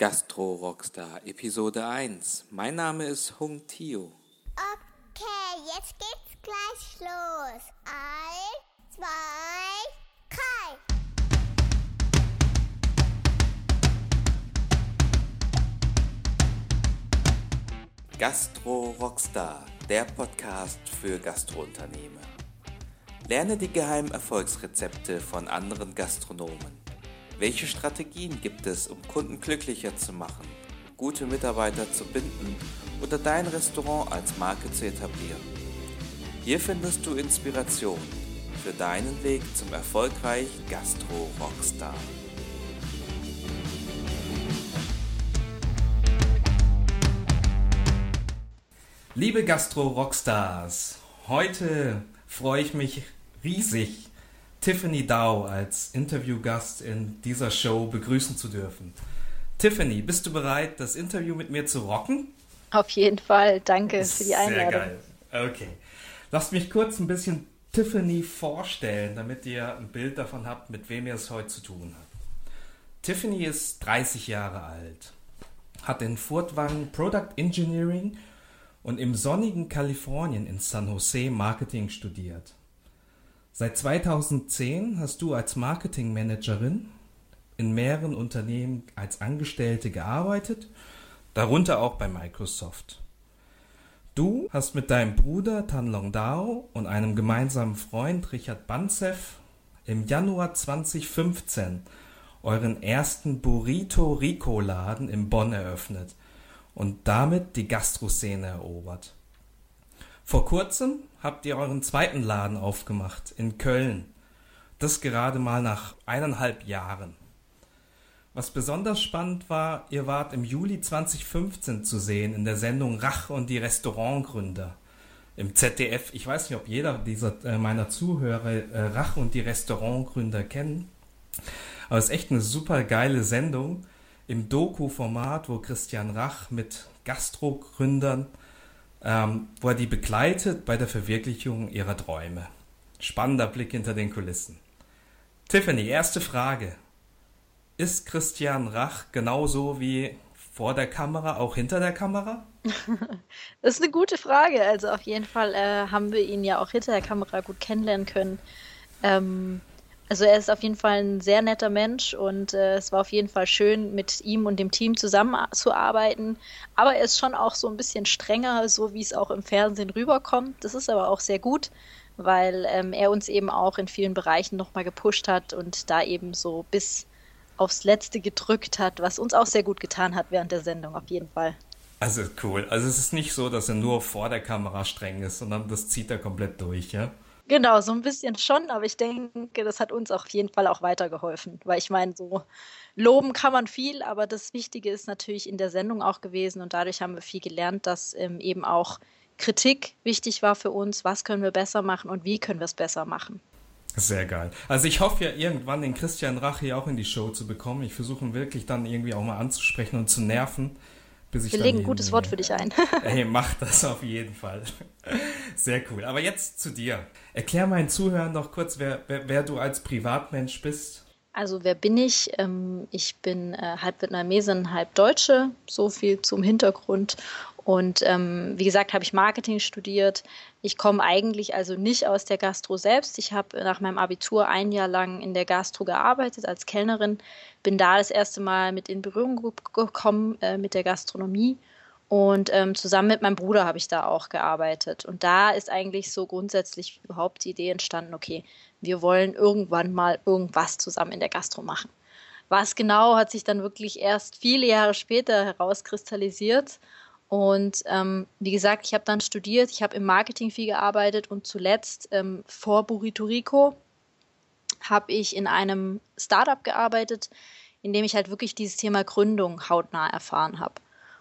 Gastro Rockstar Episode 1. Mein Name ist Hung Tio. Okay, jetzt geht's gleich los. Eins, zwei, drei. Gastro Rockstar, der Podcast für Gastrounternehmer. Lerne die geheimen Erfolgsrezepte von anderen Gastronomen. Welche Strategien gibt es, um Kunden glücklicher zu machen, gute Mitarbeiter zu binden oder dein Restaurant als Marke zu etablieren? Hier findest du Inspiration für deinen Weg zum erfolgreichen Gastro-Rockstar. Liebe Gastro-Rockstars, heute freue ich mich riesig, Tiffany Dow als Interviewgast in dieser Show begrüßen zu dürfen. Tiffany, bist du bereit, das Interview mit mir zu rocken? Auf jeden Fall, danke für die Einladung. Sehr geil. Okay. Lasst mich kurz ein bisschen Tiffany vorstellen, damit ihr ein Bild davon habt, mit wem ihr es heute zu tun habt. Tiffany ist 30 Jahre alt, hat in Furtwangen Product Engineering und im sonnigen Kalifornien in San Jose Marketing studiert. Seit 2010 hast du als Marketingmanagerin in mehreren Unternehmen als Angestellte gearbeitet, darunter auch bei Microsoft. Du hast mit deinem Bruder Tan Long Dao und einem gemeinsamen Freund Richard Banzev im Januar 2015 euren ersten Burrito Rico Laden in Bonn eröffnet und damit die Gastroszene erobert. Vor kurzem habt ihr euren zweiten Laden aufgemacht in Köln. Das gerade mal nach eineinhalb Jahren. Was besonders spannend war, ihr wart im Juli 2015 zu sehen in der Sendung Rach und die Restaurantgründer im ZDF. Ich weiß nicht, ob jeder dieser äh, meiner Zuhörer äh, Rach und die Restaurantgründer kennen. Aber es ist echt eine super geile Sendung im Doku-Format, wo Christian Rach mit Gastrogründern ähm, wo er die begleitet bei der Verwirklichung ihrer Träume. Spannender Blick hinter den Kulissen. Tiffany, erste Frage. Ist Christian Rach genauso wie vor der Kamera, auch hinter der Kamera? das ist eine gute Frage. Also auf jeden Fall äh, haben wir ihn ja auch hinter der Kamera gut kennenlernen können. Ähm, also er ist auf jeden Fall ein sehr netter Mensch und äh, es war auf jeden Fall schön, mit ihm und dem Team zusammenzuarbeiten. Aber er ist schon auch so ein bisschen strenger, so wie es auch im Fernsehen rüberkommt. Das ist aber auch sehr gut, weil ähm, er uns eben auch in vielen Bereichen nochmal gepusht hat und da eben so bis aufs Letzte gedrückt hat, was uns auch sehr gut getan hat während der Sendung, auf jeden Fall. Also cool. Also es ist nicht so, dass er nur vor der Kamera streng ist, sondern das zieht er komplett durch, ja? Genau, so ein bisschen schon, aber ich denke, das hat uns auf jeden Fall auch weitergeholfen, weil ich meine, so loben kann man viel, aber das Wichtige ist natürlich in der Sendung auch gewesen und dadurch haben wir viel gelernt, dass ähm, eben auch Kritik wichtig war für uns, was können wir besser machen und wie können wir es besser machen. Sehr geil. Also ich hoffe ja irgendwann den Christian Rach hier auch in die Show zu bekommen. Ich versuche ihn wirklich dann irgendwie auch mal anzusprechen und zu nerven. Wir legen ein gutes Wort für dich ein. Hey, mach das auf jeden Fall. Sehr cool. Aber jetzt zu dir. Erklär meinen Zuhörern noch kurz, wer, wer, wer du als Privatmensch bist. Also wer bin ich? Ähm, ich bin äh, halb Vietnamesin, halb Deutsche. So viel zum Hintergrund. Und ähm, wie gesagt, habe ich Marketing studiert. Ich komme eigentlich also nicht aus der Gastro selbst. Ich habe nach meinem Abitur ein Jahr lang in der Gastro gearbeitet als Kellnerin. Bin da das erste Mal mit in Berührung gekommen äh, mit der Gastronomie. Und ähm, zusammen mit meinem Bruder habe ich da auch gearbeitet. Und da ist eigentlich so grundsätzlich überhaupt die Idee entstanden, okay, wir wollen irgendwann mal irgendwas zusammen in der Gastro machen. Was genau hat sich dann wirklich erst viele Jahre später herauskristallisiert. Und ähm, wie gesagt, ich habe dann studiert, ich habe im Marketing viel gearbeitet und zuletzt ähm, vor Burrito Rico habe ich in einem Startup gearbeitet, in dem ich halt wirklich dieses Thema Gründung hautnah erfahren habe.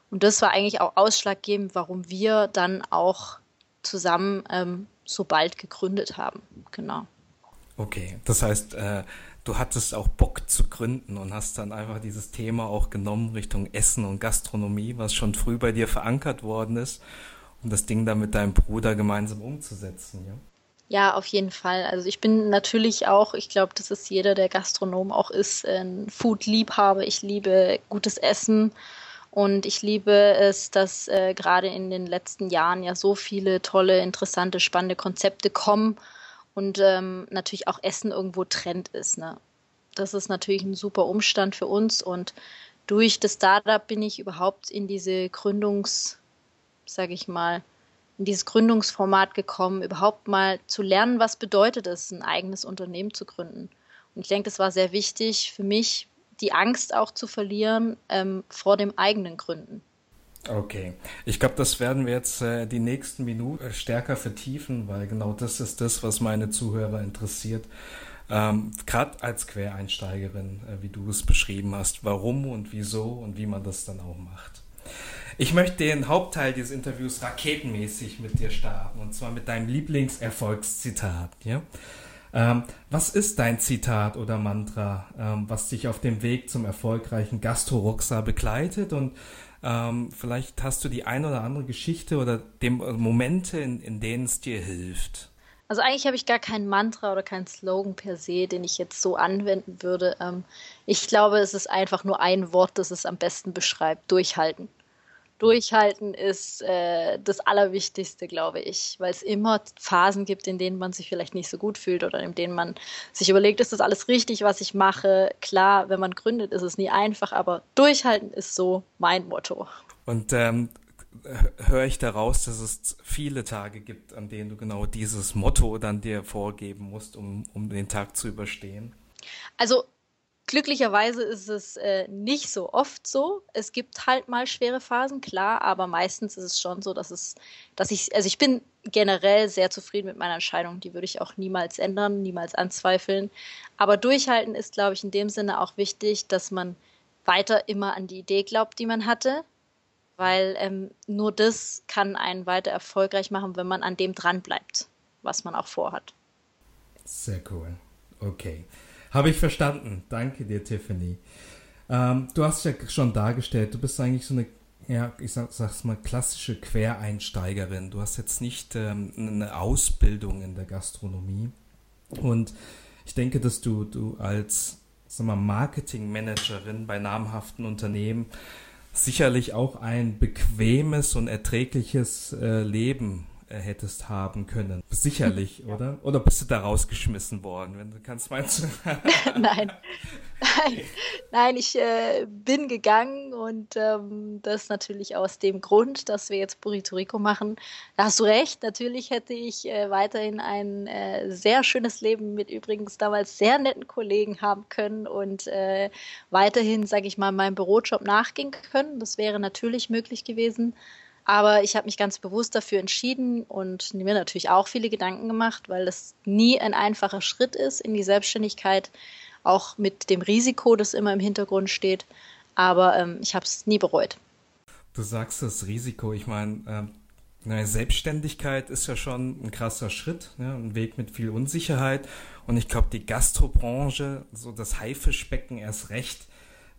Und das war eigentlich auch ausschlaggebend, warum wir dann auch zusammen ähm, so bald gegründet haben. Genau. Okay, das heißt, äh, du hattest auch Bock zu gründen und hast dann einfach dieses Thema auch genommen Richtung Essen und Gastronomie, was schon früh bei dir verankert worden ist, um das Ding dann mit deinem Bruder gemeinsam umzusetzen, ja? Ja, auf jeden Fall. Also ich bin natürlich auch, ich glaube, das ist jeder, der Gastronom auch ist, ein Food-Liebhaber. Ich liebe gutes Essen und ich liebe es, dass äh, gerade in den letzten Jahren ja so viele tolle, interessante, spannende Konzepte kommen und ähm, natürlich auch Essen irgendwo Trend ist. Ne? Das ist natürlich ein super Umstand für uns und durch das Startup bin ich überhaupt in diese Gründungs, sage ich mal, in dieses Gründungsformat gekommen, überhaupt mal zu lernen, was bedeutet es, ein eigenes Unternehmen zu gründen. Und ich denke, das war sehr wichtig für mich, die Angst auch zu verlieren ähm, vor dem eigenen Gründen. Okay, ich glaube, das werden wir jetzt äh, die nächsten Minuten äh, stärker vertiefen, weil genau das ist das, was meine Zuhörer interessiert. Ähm, Gerade als Quereinsteigerin, äh, wie du es beschrieben hast, warum und wieso und wie man das dann auch macht. Ich möchte den Hauptteil dieses Interviews raketenmäßig mit dir starten und zwar mit deinem Lieblingserfolgszitat. Ja? Ähm, was ist dein Zitat oder Mantra, ähm, was dich auf dem Weg zum erfolgreichen Gastro-Rockstar begleitet und ähm, vielleicht hast du die ein oder andere Geschichte oder dem, äh, Momente, in, in denen es dir hilft. Also eigentlich habe ich gar kein Mantra oder keinen Slogan per se, den ich jetzt so anwenden würde. Ähm, ich glaube, es ist einfach nur ein Wort, das es am besten beschreibt. Durchhalten. Durchhalten ist äh, das Allerwichtigste, glaube ich, weil es immer Phasen gibt, in denen man sich vielleicht nicht so gut fühlt oder in denen man sich überlegt, ist das alles richtig, was ich mache? Klar, wenn man gründet, ist es nie einfach, aber durchhalten ist so mein Motto. Und ähm, höre ich daraus, dass es viele Tage gibt, an denen du genau dieses Motto dann dir vorgeben musst, um, um den Tag zu überstehen? Also glücklicherweise ist es äh, nicht so oft so. Es gibt halt mal schwere Phasen, klar, aber meistens ist es schon so, dass es, dass ich, also ich bin generell sehr zufrieden mit meiner Entscheidung. Die würde ich auch niemals ändern, niemals anzweifeln. Aber durchhalten ist, glaube ich, in dem Sinne auch wichtig, dass man weiter immer an die Idee glaubt, die man hatte weil ähm, nur das kann einen weiter erfolgreich machen, wenn man an dem dran bleibt, was man auch vorhat. Sehr cool. Okay. Habe ich verstanden. Danke dir, Tiffany. Ähm, du hast ja schon dargestellt, du bist eigentlich so eine, ja, ich sag, sag's mal, klassische Quereinsteigerin. Du hast jetzt nicht ähm, eine Ausbildung in der Gastronomie. Und ich denke, dass du, du als Marketingmanagerin bei namhaften Unternehmen sicherlich auch ein bequemes und erträgliches äh, Leben äh, hättest haben können. Sicherlich, ja. oder? Oder bist du da rausgeschmissen worden, wenn du kannst, meinst du? Nein. Nein. Nein, ich äh, bin gegangen und ähm, das natürlich aus dem Grund, dass wir jetzt Burrito Rico machen. Da hast du recht, natürlich hätte ich äh, weiterhin ein äh, sehr schönes Leben mit übrigens damals sehr netten Kollegen haben können und äh, weiterhin, sage ich mal, meinem Bürojob nachgehen können. Das wäre natürlich möglich gewesen. Aber ich habe mich ganz bewusst dafür entschieden und mir natürlich auch viele Gedanken gemacht, weil es nie ein einfacher Schritt ist in die Selbstständigkeit, auch mit dem Risiko, das immer im Hintergrund steht. Aber ähm, ich habe es nie bereut. Du sagst das Risiko, ich meine, ähm, eine Selbstständigkeit ist ja schon ein krasser Schritt, ne? ein Weg mit viel Unsicherheit. Und ich glaube, die Gastrobranche, so das Haifischbecken erst recht,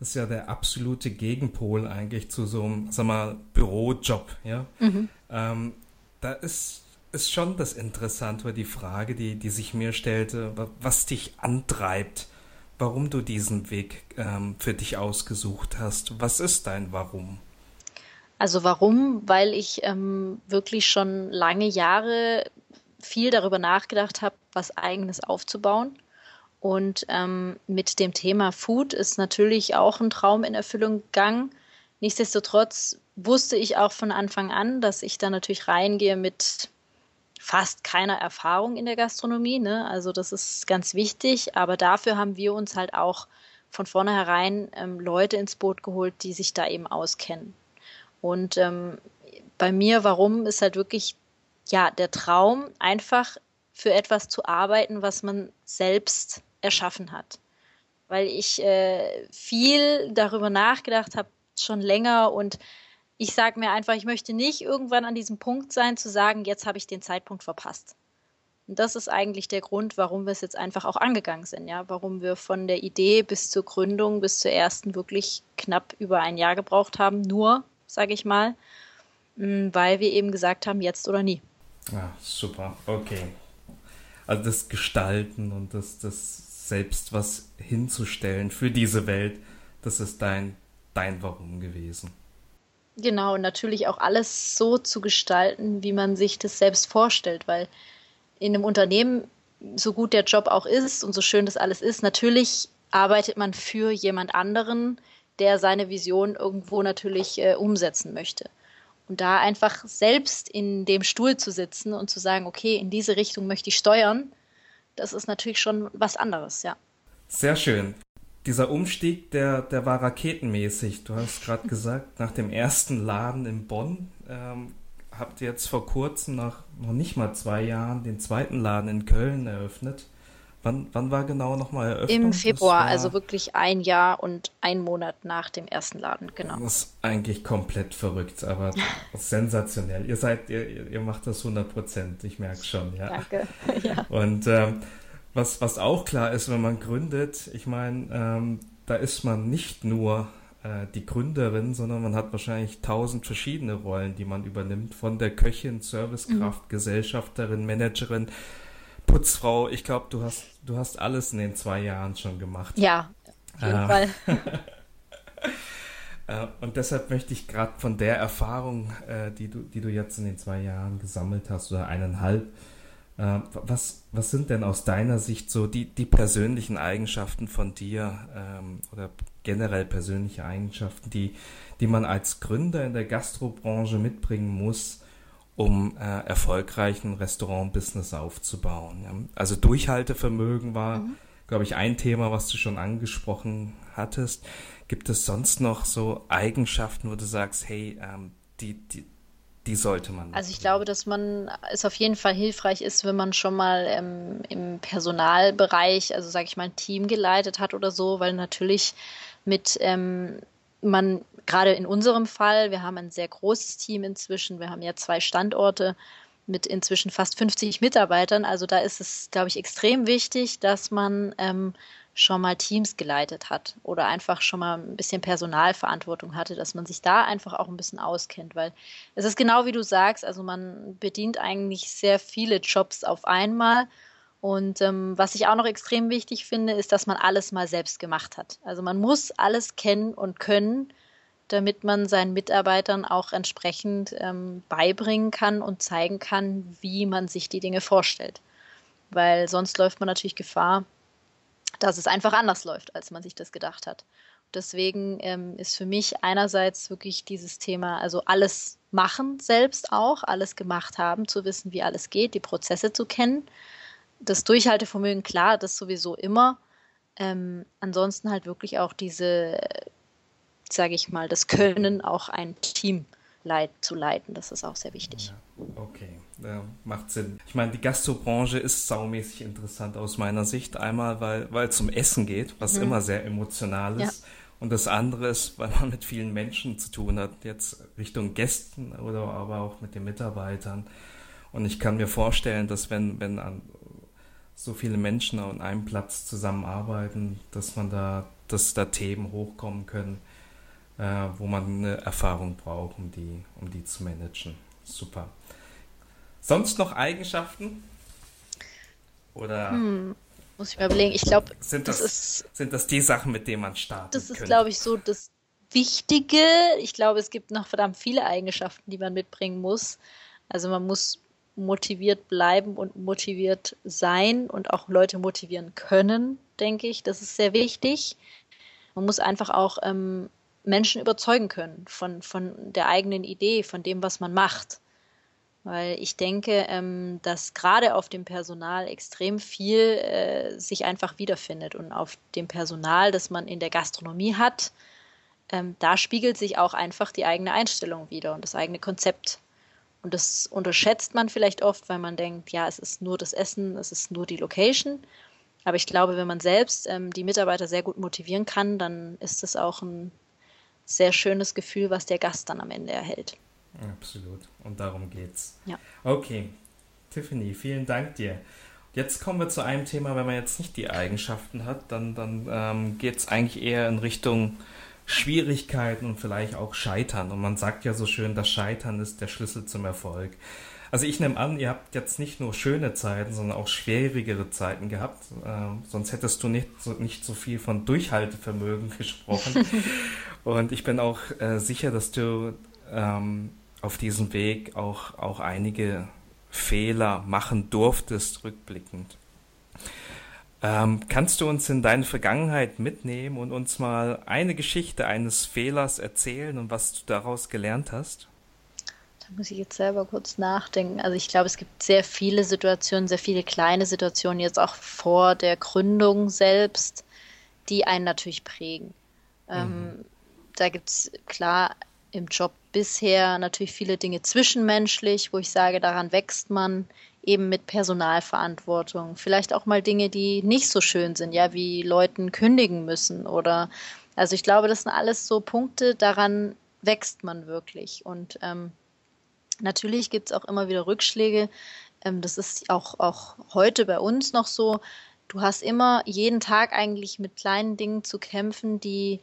ist ja der absolute Gegenpol eigentlich zu so einem, sag mal, Bürojob, ja. Mhm. Ähm, da ist, ist schon das Interessante, die Frage, die, die sich mir stellte, was dich antreibt, warum du diesen Weg ähm, für dich ausgesucht hast. Was ist dein Warum? Also warum? Weil ich ähm, wirklich schon lange Jahre viel darüber nachgedacht habe, was eigenes aufzubauen und ähm, mit dem Thema Food ist natürlich auch ein Traum in Erfüllung gegangen. Nichtsdestotrotz wusste ich auch von Anfang an, dass ich da natürlich reingehe mit fast keiner Erfahrung in der Gastronomie. Ne? Also das ist ganz wichtig, aber dafür haben wir uns halt auch von vornherein ähm, Leute ins Boot geholt, die sich da eben auskennen. Und ähm, bei mir, warum ist halt wirklich ja der Traum, einfach für etwas zu arbeiten, was man selbst erschaffen hat. Weil ich äh, viel darüber nachgedacht habe, schon länger und ich sage mir einfach, ich möchte nicht irgendwann an diesem Punkt sein, zu sagen, jetzt habe ich den Zeitpunkt verpasst. Und das ist eigentlich der Grund, warum wir es jetzt einfach auch angegangen sind, ja, warum wir von der Idee bis zur Gründung, bis zur ersten wirklich knapp über ein Jahr gebraucht haben, nur, sage ich mal, weil wir eben gesagt haben, jetzt oder nie. Ja, super, okay. Also das Gestalten und das, das selbst was hinzustellen für diese Welt, das ist dein, dein Warum gewesen. Genau, und natürlich auch alles so zu gestalten, wie man sich das selbst vorstellt, weil in einem Unternehmen, so gut der Job auch ist und so schön das alles ist, natürlich arbeitet man für jemand anderen, der seine Vision irgendwo natürlich äh, umsetzen möchte. Und da einfach selbst in dem Stuhl zu sitzen und zu sagen, okay, in diese Richtung möchte ich steuern, das ist natürlich schon was anderes, ja. Sehr schön. Dieser Umstieg, der, der war raketenmäßig. Du hast gerade gesagt, nach dem ersten Laden in Bonn ähm, habt ihr jetzt vor kurzem, nach noch nicht mal zwei Jahren, den zweiten Laden in Köln eröffnet. Wann, wann war genau nochmal Eröffnung? Im Februar, also wirklich ein Jahr und ein Monat nach dem ersten Laden, genau. Das ist eigentlich komplett verrückt, aber sensationell. Ihr seid, ihr, ihr macht das 100 Prozent, ich merke schon, ja. Danke, ja. Und ähm, was, was auch klar ist, wenn man gründet, ich meine, ähm, da ist man nicht nur äh, die Gründerin, sondern man hat wahrscheinlich tausend verschiedene Rollen, die man übernimmt, von der Köchin, Servicekraft, mhm. Gesellschafterin, Managerin, Putzfrau, ich glaube, du hast, du hast alles in den zwei Jahren schon gemacht. Ja, auf jeden äh, Fall. Äh, und deshalb möchte ich gerade von der Erfahrung, äh, die, du, die du jetzt in den zwei Jahren gesammelt hast, oder eineinhalb, äh, was, was sind denn aus deiner Sicht so die, die persönlichen Eigenschaften von dir ähm, oder generell persönliche Eigenschaften, die, die man als Gründer in der Gastrobranche mitbringen muss, um äh, erfolgreichen Restaurant-Business aufzubauen. Ja. Also Durchhaltevermögen war, mhm. glaube ich, ein Thema, was du schon angesprochen hattest. Gibt es sonst noch so Eigenschaften, wo du sagst, hey, ähm, die, die, die sollte man. Also ich glaube, dass man es auf jeden Fall hilfreich ist, wenn man schon mal ähm, im Personalbereich, also sage ich mal, ein Team geleitet hat oder so, weil natürlich mit ähm, man gerade in unserem Fall, wir haben ein sehr großes Team inzwischen, wir haben ja zwei Standorte mit inzwischen fast 50 Mitarbeitern. Also da ist es, glaube ich, extrem wichtig, dass man ähm, schon mal Teams geleitet hat oder einfach schon mal ein bisschen Personalverantwortung hatte, dass man sich da einfach auch ein bisschen auskennt, weil es ist genau wie du sagst, also man bedient eigentlich sehr viele Jobs auf einmal und ähm, was ich auch noch extrem wichtig finde, ist, dass man alles mal selbst gemacht hat. Also man muss alles kennen und können, damit man seinen Mitarbeitern auch entsprechend ähm, beibringen kann und zeigen kann, wie man sich die Dinge vorstellt. Weil sonst läuft man natürlich Gefahr, dass es einfach anders läuft, als man sich das gedacht hat. Deswegen ähm, ist für mich einerseits wirklich dieses Thema, also alles machen selbst auch, alles gemacht haben, zu wissen, wie alles geht, die Prozesse zu kennen das Durchhaltevermögen, klar, das sowieso immer. Ähm, ansonsten halt wirklich auch diese, sage ich mal, das Können, auch ein Team leit zu leiten. Das ist auch sehr wichtig. Ja, okay, ja, macht Sinn. Ich meine, die Gastrobranche ist saumäßig interessant aus meiner Sicht. Einmal, weil, es um Essen geht, was mhm. immer sehr emotional ist. Ja. Und das andere ist, weil man mit vielen Menschen zu tun hat, jetzt Richtung Gästen oder aber auch mit den Mitarbeitern. Und ich kann mir vorstellen, dass wenn, wenn so viele Menschen an einem Platz zusammenarbeiten, dass man da, dass da Themen hochkommen können, äh, wo man eine Erfahrung braucht, um die, um die zu managen. Super. Sonst noch Eigenschaften? Oder hm, muss ich mir überlegen. Ich glaube, sind das, das ist, sind das die Sachen, mit denen man startet? Das ist, glaube ich, so das Wichtige. Ich glaube, es gibt noch verdammt viele Eigenschaften, die man mitbringen muss. Also man muss motiviert bleiben und motiviert sein und auch Leute motivieren können, denke ich. Das ist sehr wichtig. Man muss einfach auch ähm, Menschen überzeugen können von, von der eigenen Idee, von dem, was man macht. Weil ich denke, ähm, dass gerade auf dem Personal extrem viel äh, sich einfach wiederfindet. Und auf dem Personal, das man in der Gastronomie hat, ähm, da spiegelt sich auch einfach die eigene Einstellung wieder und das eigene Konzept. Und das unterschätzt man vielleicht oft, weil man denkt, ja, es ist nur das Essen, es ist nur die Location. Aber ich glaube, wenn man selbst ähm, die Mitarbeiter sehr gut motivieren kann, dann ist es auch ein sehr schönes Gefühl, was der Gast dann am Ende erhält. Absolut. Und darum geht's. Ja. Okay. Tiffany, vielen Dank dir. Jetzt kommen wir zu einem Thema, wenn man jetzt nicht die Eigenschaften hat, dann, dann ähm, geht es eigentlich eher in Richtung Schwierigkeiten und vielleicht auch Scheitern. Und man sagt ja so schön, das Scheitern ist der Schlüssel zum Erfolg. Also ich nehme an, ihr habt jetzt nicht nur schöne Zeiten, sondern auch schwierigere Zeiten gehabt. Ähm, sonst hättest du nicht so, nicht so viel von Durchhaltevermögen gesprochen. Und ich bin auch äh, sicher, dass du ähm, auf diesem Weg auch, auch einige Fehler machen durftest, rückblickend. Ähm, kannst du uns in deine Vergangenheit mitnehmen und uns mal eine Geschichte eines Fehlers erzählen und was du daraus gelernt hast? Da muss ich jetzt selber kurz nachdenken. Also ich glaube, es gibt sehr viele Situationen, sehr viele kleine Situationen jetzt auch vor der Gründung selbst, die einen natürlich prägen. Ähm, mhm. Ähm, da gibt es klar im Job bisher natürlich viele Dinge zwischenmenschlich, wo ich sage, daran wächst man eben mit Personalverantwortung. Vielleicht auch mal Dinge, die nicht so schön sind, ja, wie Leuten kündigen müssen oder also ich glaube, das sind alles so Punkte, daran wächst man wirklich. Und ähm, Natürlich gibt es auch immer wieder Rückschläge. Ähm, das ist auch, auch heute bei uns noch so. Du hast immer jeden Tag eigentlich mit kleinen Dingen zu kämpfen, die,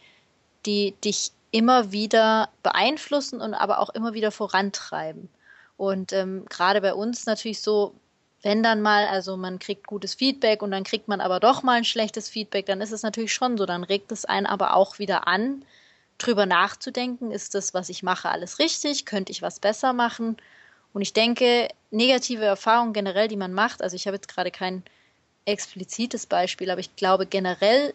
die dich immer wieder beeinflussen und aber auch immer wieder vorantreiben. Und ähm, gerade bei uns natürlich so, wenn dann mal, also man kriegt gutes Feedback und dann kriegt man aber doch mal ein schlechtes Feedback, dann ist es natürlich schon so, dann regt es einen aber auch wieder an, drüber nachzudenken, ist das, was ich mache, alles richtig? Könnte ich was besser machen? Und ich denke, negative Erfahrungen generell, die man macht, also ich habe jetzt gerade kein explizites Beispiel, aber ich glaube generell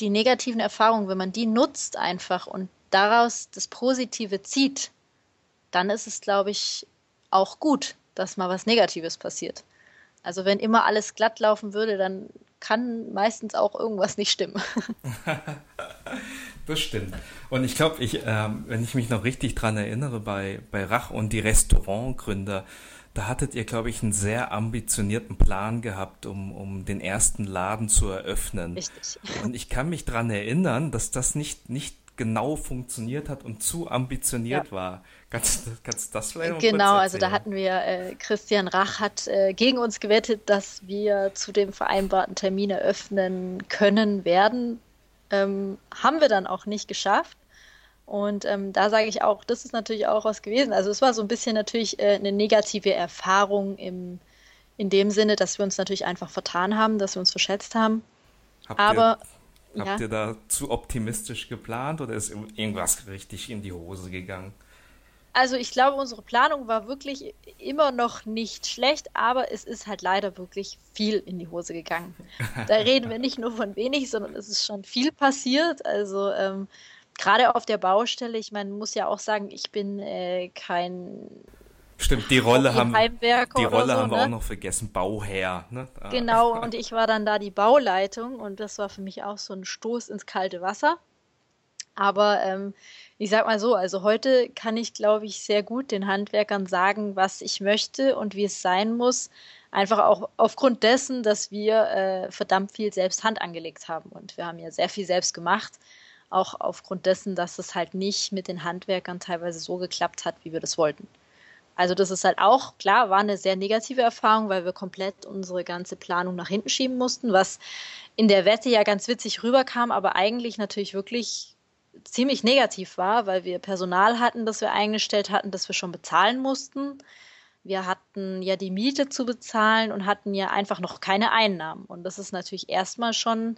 die negativen Erfahrungen, wenn man die nutzt einfach und daraus das Positive zieht, dann ist es, glaube ich, auch gut, dass mal was Negatives passiert. Also wenn immer alles glatt laufen würde, dann kann meistens auch irgendwas nicht stimmen. Das stimmt. Und ich glaube, ich, äh, wenn ich mich noch richtig dran erinnere, bei, bei Rach und die Restaurantgründer, da hattet ihr, glaube ich, einen sehr ambitionierten Plan gehabt, um, um den ersten Laden zu eröffnen. Richtig. Und ich kann mich dran erinnern, dass das nicht, nicht genau funktioniert hat und zu ambitioniert ja. war. Kannst, kannst du das vielleicht Genau, also da hatten wir, äh, Christian Rach hat äh, gegen uns gewettet, dass wir zu dem vereinbarten Termin eröffnen können werden ähm, haben wir dann auch nicht geschafft. Und ähm, da sage ich auch, das ist natürlich auch was gewesen. Also es war so ein bisschen natürlich äh, eine negative Erfahrung im, in dem Sinne, dass wir uns natürlich einfach vertan haben, dass wir uns verschätzt haben. Habt Aber ihr, habt ja. ihr da zu optimistisch geplant oder ist irgendwas richtig in die Hose gegangen? Also ich glaube, unsere Planung war wirklich immer noch nicht schlecht, aber es ist halt leider wirklich viel in die Hose gegangen. Da reden wir nicht nur von wenig, sondern es ist schon viel passiert. Also ähm, gerade auf der Baustelle, ich meine, muss ja auch sagen, ich bin äh, kein Stimmt, die Rolle haben, die Rolle so, haben wir ne? auch noch vergessen, Bauherr. Ne? Ah. Genau, und ich war dann da die Bauleitung und das war für mich auch so ein Stoß ins kalte Wasser. Aber ähm, ich sag mal so, also heute kann ich, glaube ich, sehr gut den Handwerkern sagen, was ich möchte und wie es sein muss. Einfach auch aufgrund dessen, dass wir äh, verdammt viel selbst Hand angelegt haben. Und wir haben ja sehr viel selbst gemacht. Auch aufgrund dessen, dass es halt nicht mit den Handwerkern teilweise so geklappt hat, wie wir das wollten. Also das ist halt auch, klar, war eine sehr negative Erfahrung, weil wir komplett unsere ganze Planung nach hinten schieben mussten, was in der Wette ja ganz witzig rüberkam, aber eigentlich natürlich wirklich ziemlich negativ war, weil wir Personal hatten, das wir eingestellt hatten, das wir schon bezahlen mussten. Wir hatten ja die Miete zu bezahlen und hatten ja einfach noch keine Einnahmen. Und das ist natürlich erstmal schon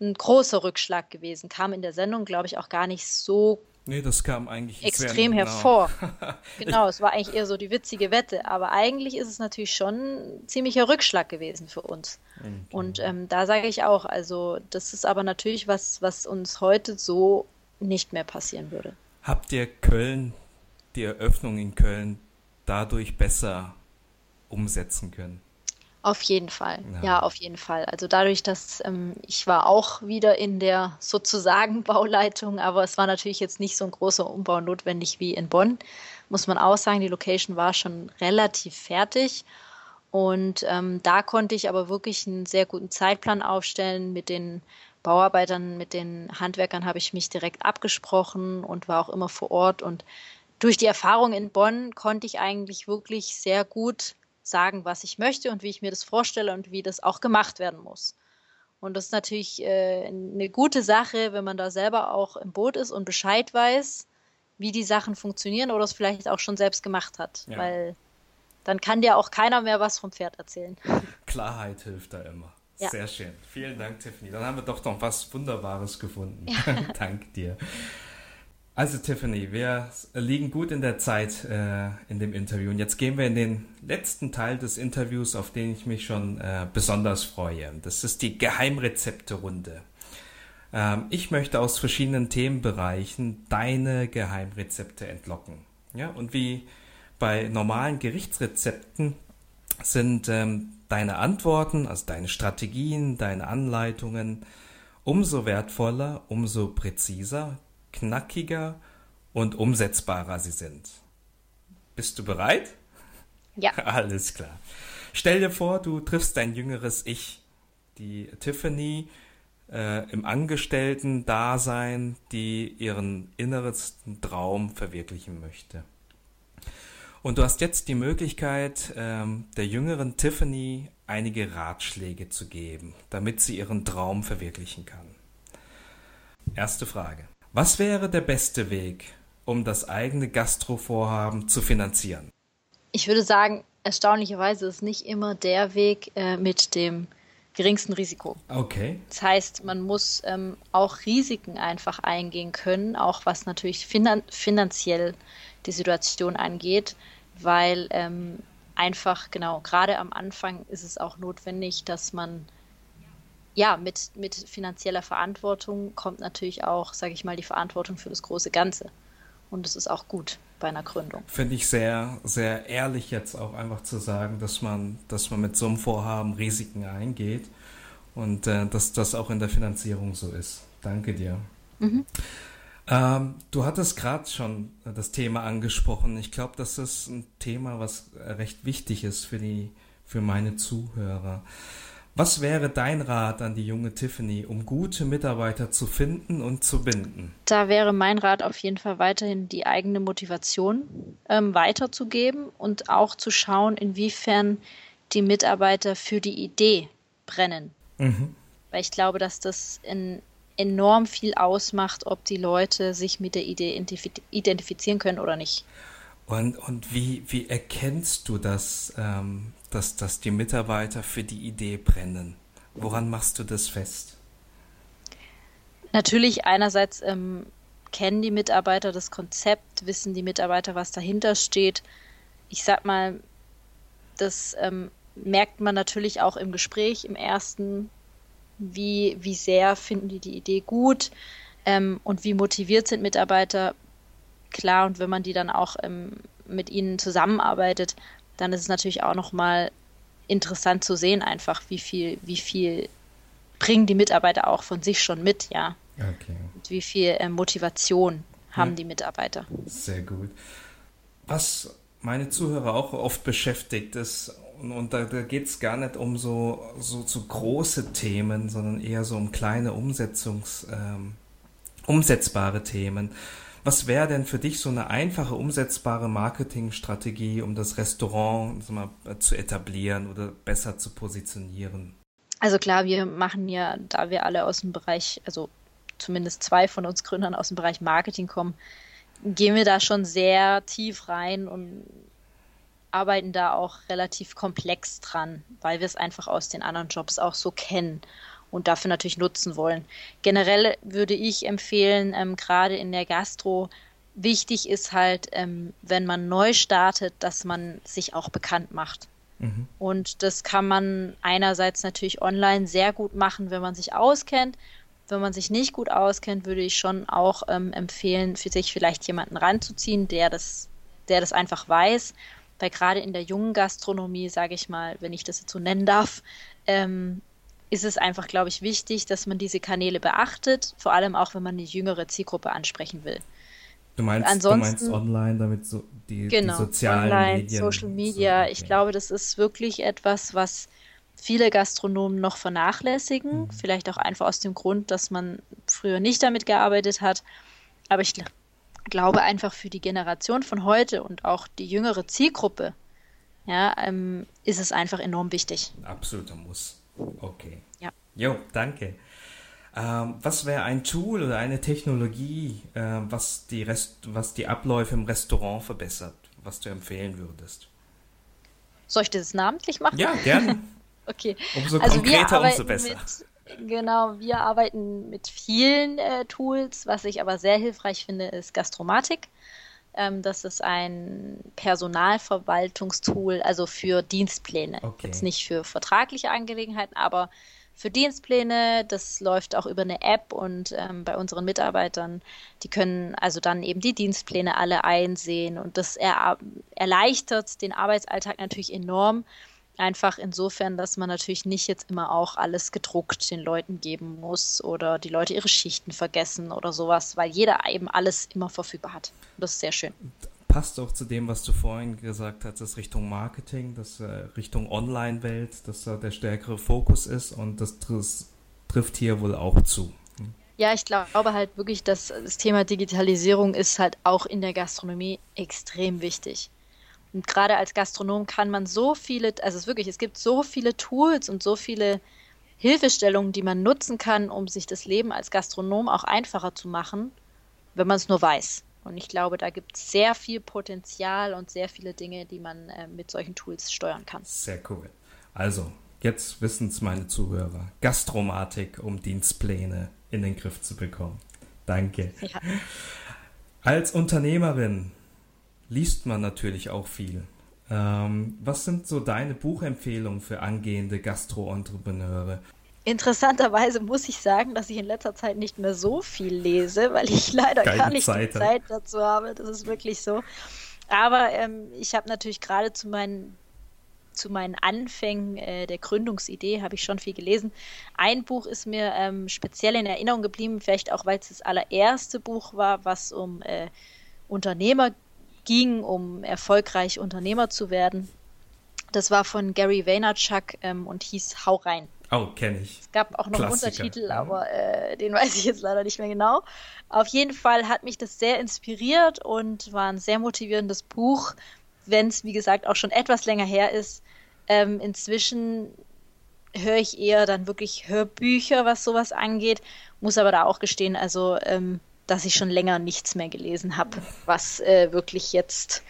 ein großer Rückschlag gewesen. Kam in der Sendung, glaube ich, auch gar nicht so Nee, das kam eigentlich extrem genau. hervor. genau, es war eigentlich eher so die witzige Wette, aber eigentlich ist es natürlich schon ein ziemlicher Rückschlag gewesen für uns. Okay. Und ähm, da sage ich auch, also das ist aber natürlich was, was uns heute so nicht mehr passieren würde. Habt ihr Köln, die Eröffnung in Köln, dadurch besser umsetzen können? Auf jeden Fall, ja, ja auf jeden Fall. Also dadurch, dass ähm, ich war auch wieder in der sozusagen Bauleitung, aber es war natürlich jetzt nicht so ein großer Umbau notwendig wie in Bonn, muss man auch sagen. Die Location war schon relativ fertig und ähm, da konnte ich aber wirklich einen sehr guten Zeitplan aufstellen mit den Bauarbeitern, mit den Handwerkern habe ich mich direkt abgesprochen und war auch immer vor Ort. Und durch die Erfahrung in Bonn konnte ich eigentlich wirklich sehr gut sagen, was ich möchte und wie ich mir das vorstelle und wie das auch gemacht werden muss. Und das ist natürlich äh, eine gute Sache, wenn man da selber auch im Boot ist und Bescheid weiß, wie die Sachen funktionieren oder es vielleicht auch schon selbst gemacht hat. Ja. Weil Dann kann dir auch keiner mehr was vom Pferd erzählen. Klarheit hilft da immer. Ja. Sehr schön. Vielen Dank, Tiffany. Dann haben wir doch noch was Wunderbares gefunden. Ja. Dank dir. Also Tiffany, wir liegen gut in der Zeit äh, in dem Interview und jetzt gehen wir in den letzten Teil des Interviews, auf den ich mich schon äh, besonders freue. Das ist die Geheimrezepte-Runde. Ähm, ich möchte aus verschiedenen Themenbereichen deine Geheimrezepte entlocken. Ja, und wie bei normalen Gerichtsrezepten sind ähm, deine Antworten, also deine Strategien, deine Anleitungen umso wertvoller, umso präziser, knackiger und umsetzbarer sie sind. Bist du bereit? Ja. Alles klar. Stell dir vor, du triffst dein jüngeres Ich, die Tiffany äh, im Angestellten-Dasein, die ihren innersten Traum verwirklichen möchte. Und du hast jetzt die Möglichkeit, ähm, der jüngeren Tiffany einige Ratschläge zu geben, damit sie ihren Traum verwirklichen kann. Erste Frage. Was wäre der beste Weg, um das eigene Gastrovorhaben zu finanzieren? Ich würde sagen, erstaunlicherweise ist nicht immer der Weg äh, mit dem geringsten Risiko. Okay. Das heißt, man muss ähm, auch Risiken einfach eingehen können, auch was natürlich finan finanziell die Situation angeht, weil ähm, einfach, genau, gerade am Anfang ist es auch notwendig, dass man ja, mit, mit finanzieller Verantwortung kommt natürlich auch, sage ich mal, die Verantwortung für das große Ganze. Und es ist auch gut bei einer Gründung. Finde ich sehr, sehr ehrlich jetzt auch einfach zu sagen, dass man, dass man mit so einem Vorhaben Risiken eingeht und äh, dass das auch in der Finanzierung so ist. Danke dir. Mhm. Ähm, du hattest gerade schon das Thema angesprochen. Ich glaube, das ist ein Thema, was recht wichtig ist für die, für meine Zuhörer. Was wäre dein Rat an die junge Tiffany, um gute Mitarbeiter zu finden und zu binden? Da wäre mein Rat auf jeden Fall weiterhin die eigene Motivation ähm, weiterzugeben und auch zu schauen, inwiefern die Mitarbeiter für die Idee brennen. Mhm. Weil ich glaube, dass das in enorm viel ausmacht, ob die Leute sich mit der Idee identifizieren können oder nicht. Und, und wie, wie erkennst du das, ähm, dass, dass die Mitarbeiter für die Idee brennen? Woran machst du das fest? Natürlich einerseits ähm, kennen die Mitarbeiter das Konzept, wissen die Mitarbeiter, was dahinter steht. Ich sag mal, das ähm, merkt man natürlich auch im Gespräch, im ersten wie, wie sehr finden die die Idee gut ähm, und wie motiviert sind Mitarbeiter. Klar, und wenn man die dann auch ähm, mit ihnen zusammenarbeitet, dann ist es natürlich auch nochmal interessant zu sehen, einfach wie viel, wie viel bringen die Mitarbeiter auch von sich schon mit, ja. Okay. Und wie viel äh, Motivation haben ja. die Mitarbeiter. Sehr gut. Was meine Zuhörer auch oft beschäftigt, ist und, und da, da geht es gar nicht um so, so, so große Themen, sondern eher so um kleine Umsetzungs, ähm, umsetzbare Themen. Was wäre denn für dich so eine einfache, umsetzbare Marketingstrategie, um das Restaurant mal, zu etablieren oder besser zu positionieren? Also klar, wir machen ja, da wir alle aus dem Bereich, also zumindest zwei von uns Gründern aus dem Bereich Marketing kommen, gehen wir da schon sehr tief rein und arbeiten da auch relativ komplex dran, weil wir es einfach aus den anderen Jobs auch so kennen und dafür natürlich nutzen wollen. Generell würde ich empfehlen, ähm, gerade in der Gastro, wichtig ist halt, ähm, wenn man neu startet, dass man sich auch bekannt macht. Mhm. Und das kann man einerseits natürlich online sehr gut machen, wenn man sich auskennt. Wenn man sich nicht gut auskennt, würde ich schon auch ähm, empfehlen, für sich vielleicht jemanden ranzuziehen, der das, der das einfach weiß weil gerade in der jungen Gastronomie, sage ich mal, wenn ich das jetzt so nennen darf, ähm, ist es einfach, glaube ich, wichtig, dass man diese Kanäle beachtet, vor allem auch, wenn man eine jüngere Zielgruppe ansprechen will. Du meinst, Ansonsten, du meinst online, damit so die, genau, die sozialen online, Medien. Social Media. So, okay. Ich glaube, das ist wirklich etwas, was viele Gastronomen noch vernachlässigen. Mhm. Vielleicht auch einfach aus dem Grund, dass man früher nicht damit gearbeitet hat. Aber ich glaube einfach für die Generation von heute und auch die jüngere Zielgruppe, ja, ähm, ist es einfach enorm wichtig. Absoluter Muss. Okay. Ja. Jo, danke. Ähm, was wäre ein Tool oder eine Technologie, äh, was, die Rest was die Abläufe im Restaurant verbessert, was du empfehlen würdest? Soll ich das namentlich machen? Ja, gerne. okay. Umso also konkreter, umso besser. Mit, genau, wir arbeiten mit vielen äh, Tools. Was ich aber sehr hilfreich finde, ist Gastromatik. Ähm, das ist ein Personalverwaltungstool, also für Dienstpläne. Okay. Jetzt nicht für vertragliche Angelegenheiten, aber für Dienstpläne. Das läuft auch über eine App und ähm, bei unseren Mitarbeitern, die können also dann eben die Dienstpläne alle einsehen und das er erleichtert den Arbeitsalltag natürlich enorm. Einfach insofern, dass man natürlich nicht jetzt immer auch alles gedruckt den Leuten geben muss oder die Leute ihre Schichten vergessen oder sowas, weil jeder eben alles immer verfügbar hat. Und das ist sehr schön passt auch zu dem, was du vorhin gesagt hast, dass Richtung Marketing, dass äh, Richtung Online-Welt, dass da der stärkere Fokus ist und das, trifft hier wohl auch zu. Ja, ich glaube halt wirklich, dass das Thema Digitalisierung ist halt auch in der Gastronomie extrem wichtig. Und gerade als Gastronom kann man so viele, also es ist wirklich, es gibt so viele Tools und so viele Hilfestellungen, die man nutzen kann, um sich das Leben als Gastronom auch einfacher zu machen, wenn man es nur weiß. Und ich glaube, da gibt es sehr viel Potenzial und sehr viele Dinge, die man äh, mit solchen Tools steuern kann. Sehr cool. Also, jetzt wissen es meine Zuhörer. Gastromatik, um Dienstpläne in den Griff zu bekommen. Danke. Ja. Als Unternehmerin liest man natürlich auch viel. Ähm, was sind so deine Buchempfehlungen für angehende Gastro-Entrepreneure? Interessanterweise muss ich sagen, dass ich in letzter Zeit nicht mehr so viel lese, weil ich leider Keine gar nicht Zeit, die Zeit dazu habe. Das ist wirklich so. Aber ähm, ich habe natürlich gerade zu meinen zu meinen Anfängen äh, der Gründungsidee habe ich schon viel gelesen. Ein Buch ist mir ähm, speziell in Erinnerung geblieben, vielleicht auch, weil es das allererste Buch war, was um äh, Unternehmer ging, um erfolgreich Unternehmer zu werden. Das war von Gary Vaynerchuk ähm, und hieß Hau rein. Oh, kenne ich. Es gab auch noch Klassiker. einen Untertitel, aber äh, den weiß ich jetzt leider nicht mehr genau. Auf jeden Fall hat mich das sehr inspiriert und war ein sehr motivierendes Buch, wenn es, wie gesagt, auch schon etwas länger her ist. Ähm, inzwischen höre ich eher dann wirklich Hörbücher, was sowas angeht, muss aber da auch gestehen, also ähm, dass ich schon länger nichts mehr gelesen habe, was äh, wirklich jetzt,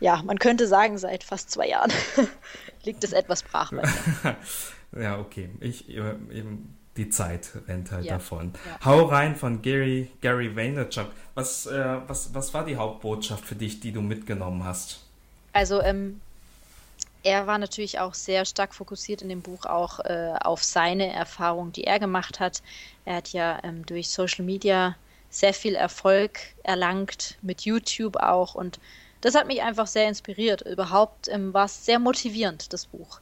ja, man könnte sagen, seit fast zwei Jahren liegt es etwas brach. Ja, okay. Ich äh, eben die Zeit rennt halt ja. davon. Ja. Hau rein von Gary, Gary Vaynerchuk. Was, äh, was, was war die Hauptbotschaft für dich, die du mitgenommen hast? Also, ähm, er war natürlich auch sehr stark fokussiert in dem Buch auch äh, auf seine Erfahrung, die er gemacht hat. Er hat ja ähm, durch Social Media sehr viel Erfolg erlangt, mit YouTube auch. Und das hat mich einfach sehr inspiriert. Überhaupt ähm, war es sehr motivierend, das Buch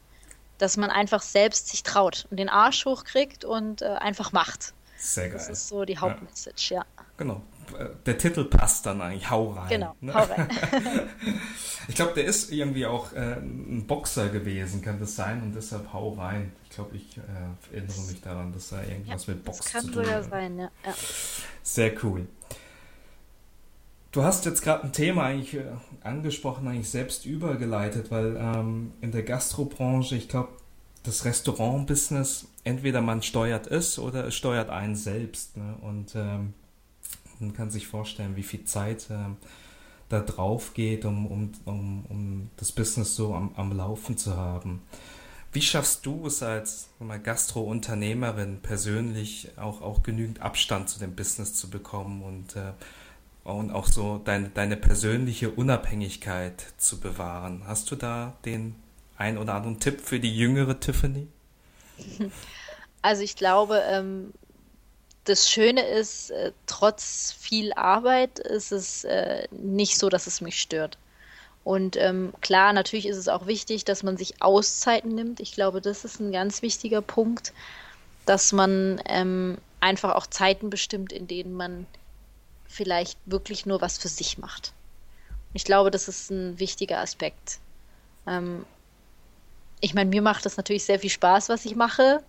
dass man einfach selbst sich traut und den Arsch hochkriegt und äh, einfach macht. Sehr geil. Das ist so die Hauptmessage, ja. ja. Genau. Äh, der Titel passt dann eigentlich, hau rein. Genau, ne? hau rein. ich glaube, der ist irgendwie auch äh, ein Boxer gewesen, kann das sein? Und deshalb hau rein. Ich glaube, ich äh, erinnere mich daran, dass da irgendwas ja, mit Boxen zu tun hat. Kann sogar sein, ja. ja. Sehr cool. Du hast jetzt gerade ein Thema eigentlich äh, angesprochen, eigentlich selbst übergeleitet, weil ähm, in der Gastrobranche, ich glaube, das Restaurant-Business, entweder man steuert es oder es steuert einen selbst. Ne? Und ähm, man kann sich vorstellen, wie viel Zeit ähm, da drauf geht, um, um, um, um das Business so am, am Laufen zu haben. Wie schaffst du es als Gastro-Unternehmerin persönlich auch, auch genügend Abstand zu dem Business zu bekommen und äh, und auch so deine, deine persönliche Unabhängigkeit zu bewahren. Hast du da den ein oder anderen Tipp für die jüngere Tiffany? Also ich glaube, ähm, das Schöne ist, äh, trotz viel Arbeit ist es äh, nicht so, dass es mich stört. Und ähm, klar, natürlich ist es auch wichtig, dass man sich Auszeiten nimmt. Ich glaube, das ist ein ganz wichtiger Punkt, dass man ähm, einfach auch Zeiten bestimmt, in denen man vielleicht wirklich nur was für sich macht. Ich glaube, das ist ein wichtiger Aspekt. Ähm, ich meine, mir macht das natürlich sehr viel Spaß, was ich mache.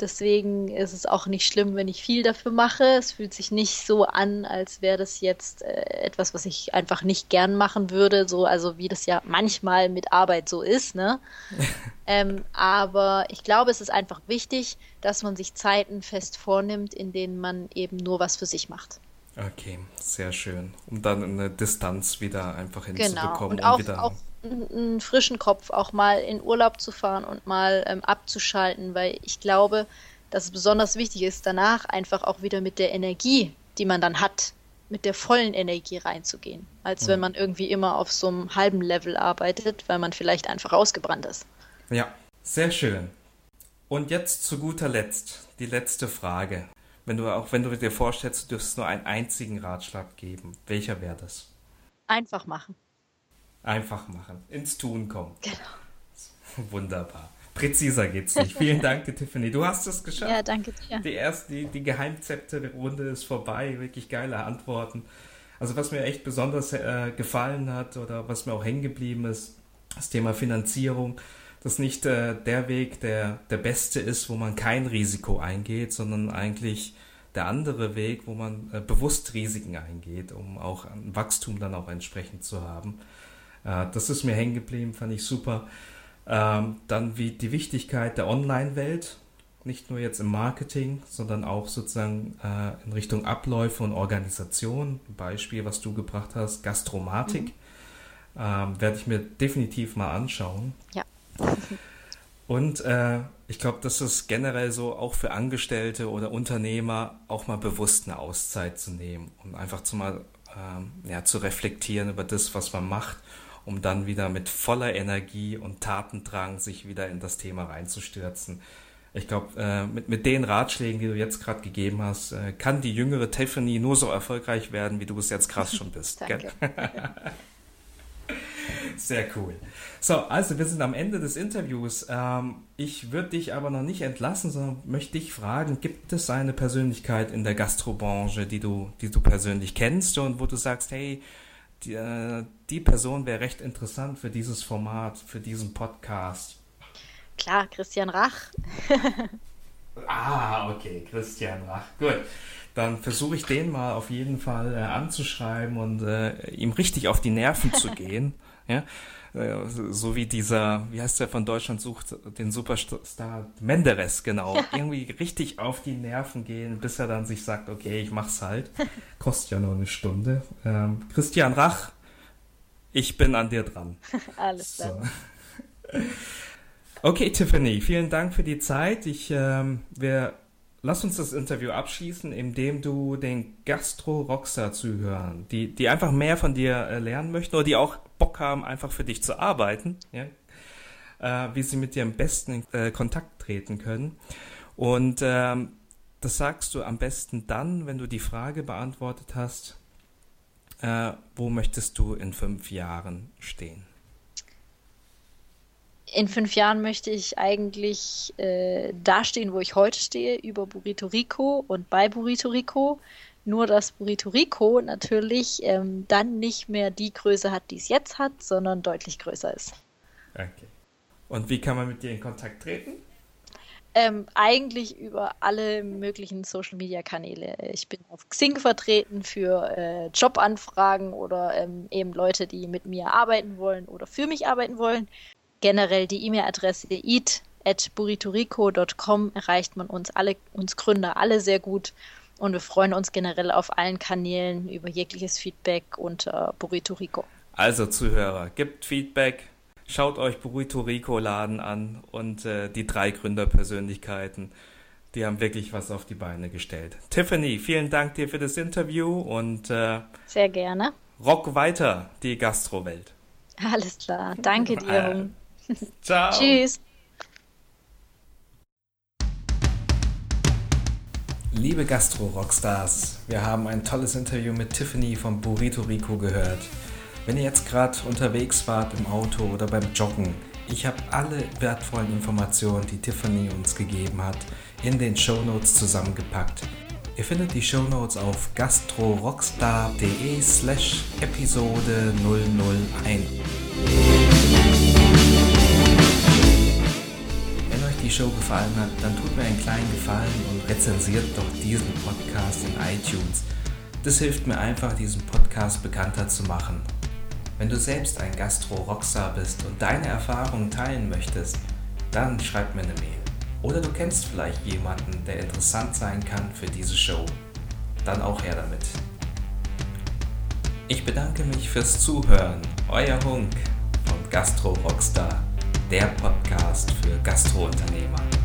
Deswegen ist es auch nicht schlimm, wenn ich viel dafür mache. Es fühlt sich nicht so an, als wäre das jetzt äh, etwas, was ich einfach nicht gern machen würde. So, also wie das ja manchmal mit Arbeit so ist, ne? ähm, aber ich glaube, es ist einfach wichtig, dass man sich Zeiten fest vornimmt, in denen man eben nur was für sich macht. Okay, sehr schön. Um dann eine Distanz wieder einfach hinzubekommen. Genau. Und auch, auch einen frischen Kopf, auch mal in Urlaub zu fahren und mal ähm, abzuschalten, weil ich glaube, dass es besonders wichtig ist, danach einfach auch wieder mit der Energie, die man dann hat, mit der vollen Energie reinzugehen, als mhm. wenn man irgendwie immer auf so einem halben Level arbeitet, weil man vielleicht einfach ausgebrannt ist. Ja, sehr schön. Und jetzt zu guter Letzt die letzte Frage. Wenn du auch wenn du dir vorstellst, du dürftest nur einen einzigen Ratschlag geben, welcher wäre das? Einfach machen. Einfach machen, ins Tun kommen. Genau. Wunderbar. Präziser geht's nicht. Vielen Dank, Tiffany. Du hast es geschafft. Ja, danke dir. Die erste, die, die Geheimzepte-Runde ist vorbei. Wirklich geile Antworten. Also was mir echt besonders äh, gefallen hat oder was mir auch hängen geblieben ist, das Thema Finanzierung. Dass nicht äh, der Weg der, der beste ist, wo man kein Risiko eingeht, sondern eigentlich der andere Weg, wo man äh, bewusst Risiken eingeht, um auch ein Wachstum dann auch entsprechend zu haben. Äh, das ist mir hängen geblieben, fand ich super. Ähm, dann wie die Wichtigkeit der Online-Welt, nicht nur jetzt im Marketing, sondern auch sozusagen äh, in Richtung Abläufe und Organisation. Ein Beispiel, was du gebracht hast, Gastromatik, mhm. ähm, werde ich mir definitiv mal anschauen. Ja. Und äh, ich glaube, das ist generell so auch für Angestellte oder Unternehmer auch mal bewusst eine Auszeit zu nehmen und einfach zu mal ähm, ja, zu reflektieren über das, was man macht um dann wieder mit voller Energie und Tatendrang sich wieder in das Thema reinzustürzen. Ich glaube, äh, mit, mit den Ratschlägen, die du jetzt gerade gegeben hast, äh, kann die jüngere Tiffany nur so erfolgreich werden, wie du es jetzt krass schon bist. Danke. Sehr cool. So, also wir sind am Ende des Interviews. Ähm, ich würde dich aber noch nicht entlassen, sondern möchte dich fragen, gibt es eine Persönlichkeit in der Gastrobranche, die du, die du persönlich kennst und wo du sagst, hey, die, äh, die Person wäre recht interessant für dieses Format, für diesen Podcast. Klar, Christian Rach. ah, okay, Christian Rach. Gut. Dann versuche ich den mal auf jeden Fall äh, anzuschreiben und äh, ihm richtig auf die Nerven zu gehen. Ja? Äh, so wie dieser, wie heißt der von Deutschland sucht, den Superstar Menderes, genau. Ja. Irgendwie richtig auf die Nerven gehen, bis er dann sich sagt, okay, ich mach's halt. Kostet ja nur eine Stunde. Ähm, Christian Rach, ich bin an dir dran. Alles klar. So. Okay, Tiffany, vielen Dank für die Zeit. Ich, ähm, wir lass uns das Interview abschließen, indem du den Gastro-Rockstar zuhören, die, die einfach mehr von dir äh, lernen möchten oder die auch Bock haben, einfach für dich zu arbeiten, ja? äh, wie sie mit dir am besten in äh, Kontakt treten können. Und ähm, das sagst du am besten dann, wenn du die Frage beantwortet hast, äh, wo möchtest du in fünf Jahren stehen? In fünf Jahren möchte ich eigentlich äh, dastehen, wo ich heute stehe, über Burrito Rico und bei Burrito Rico. Nur, dass Burrito Rico natürlich ähm, dann nicht mehr die Größe hat, die es jetzt hat, sondern deutlich größer ist. Okay. Und wie kann man mit dir in Kontakt treten? Ähm, eigentlich über alle möglichen Social Media Kanäle. Ich bin auf Xing vertreten für äh, Jobanfragen oder ähm, eben Leute, die mit mir arbeiten wollen oder für mich arbeiten wollen generell die E-Mail-Adresse eat.buritorico.com erreicht man uns alle, uns Gründer alle sehr gut. Und wir freuen uns generell auf allen Kanälen über jegliches Feedback unter Burrito Rico. Also Zuhörer, gibt Feedback, schaut euch Burrito Rico Laden an und äh, die drei Gründerpersönlichkeiten, die haben wirklich was auf die Beine gestellt. Tiffany, vielen Dank dir für das Interview und äh, sehr gerne. Rock weiter die Gastrowelt. Alles klar, danke dir. Ciao. Tschüss. Liebe Gastro-Rockstars, wir haben ein tolles Interview mit Tiffany von Burrito Rico gehört. Wenn ihr jetzt gerade unterwegs wart im Auto oder beim Joggen, ich habe alle wertvollen Informationen, die Tiffany uns gegeben hat, in den Show Notes zusammengepackt. Ihr findet die Show Notes auf gastrorockstar.de slash Episode 001. die Show gefallen hat, dann tut mir einen kleinen Gefallen und rezensiert doch diesen Podcast in iTunes. Das hilft mir einfach, diesen Podcast bekannter zu machen. Wenn du selbst ein Gastro-Rockstar bist und deine Erfahrungen teilen möchtest, dann schreib mir eine Mail. Oder du kennst vielleicht jemanden, der interessant sein kann für diese Show. Dann auch her damit. Ich bedanke mich fürs Zuhören. Euer Hunk von Gastro Rockstar, der Podcast für Gastrounternehmer.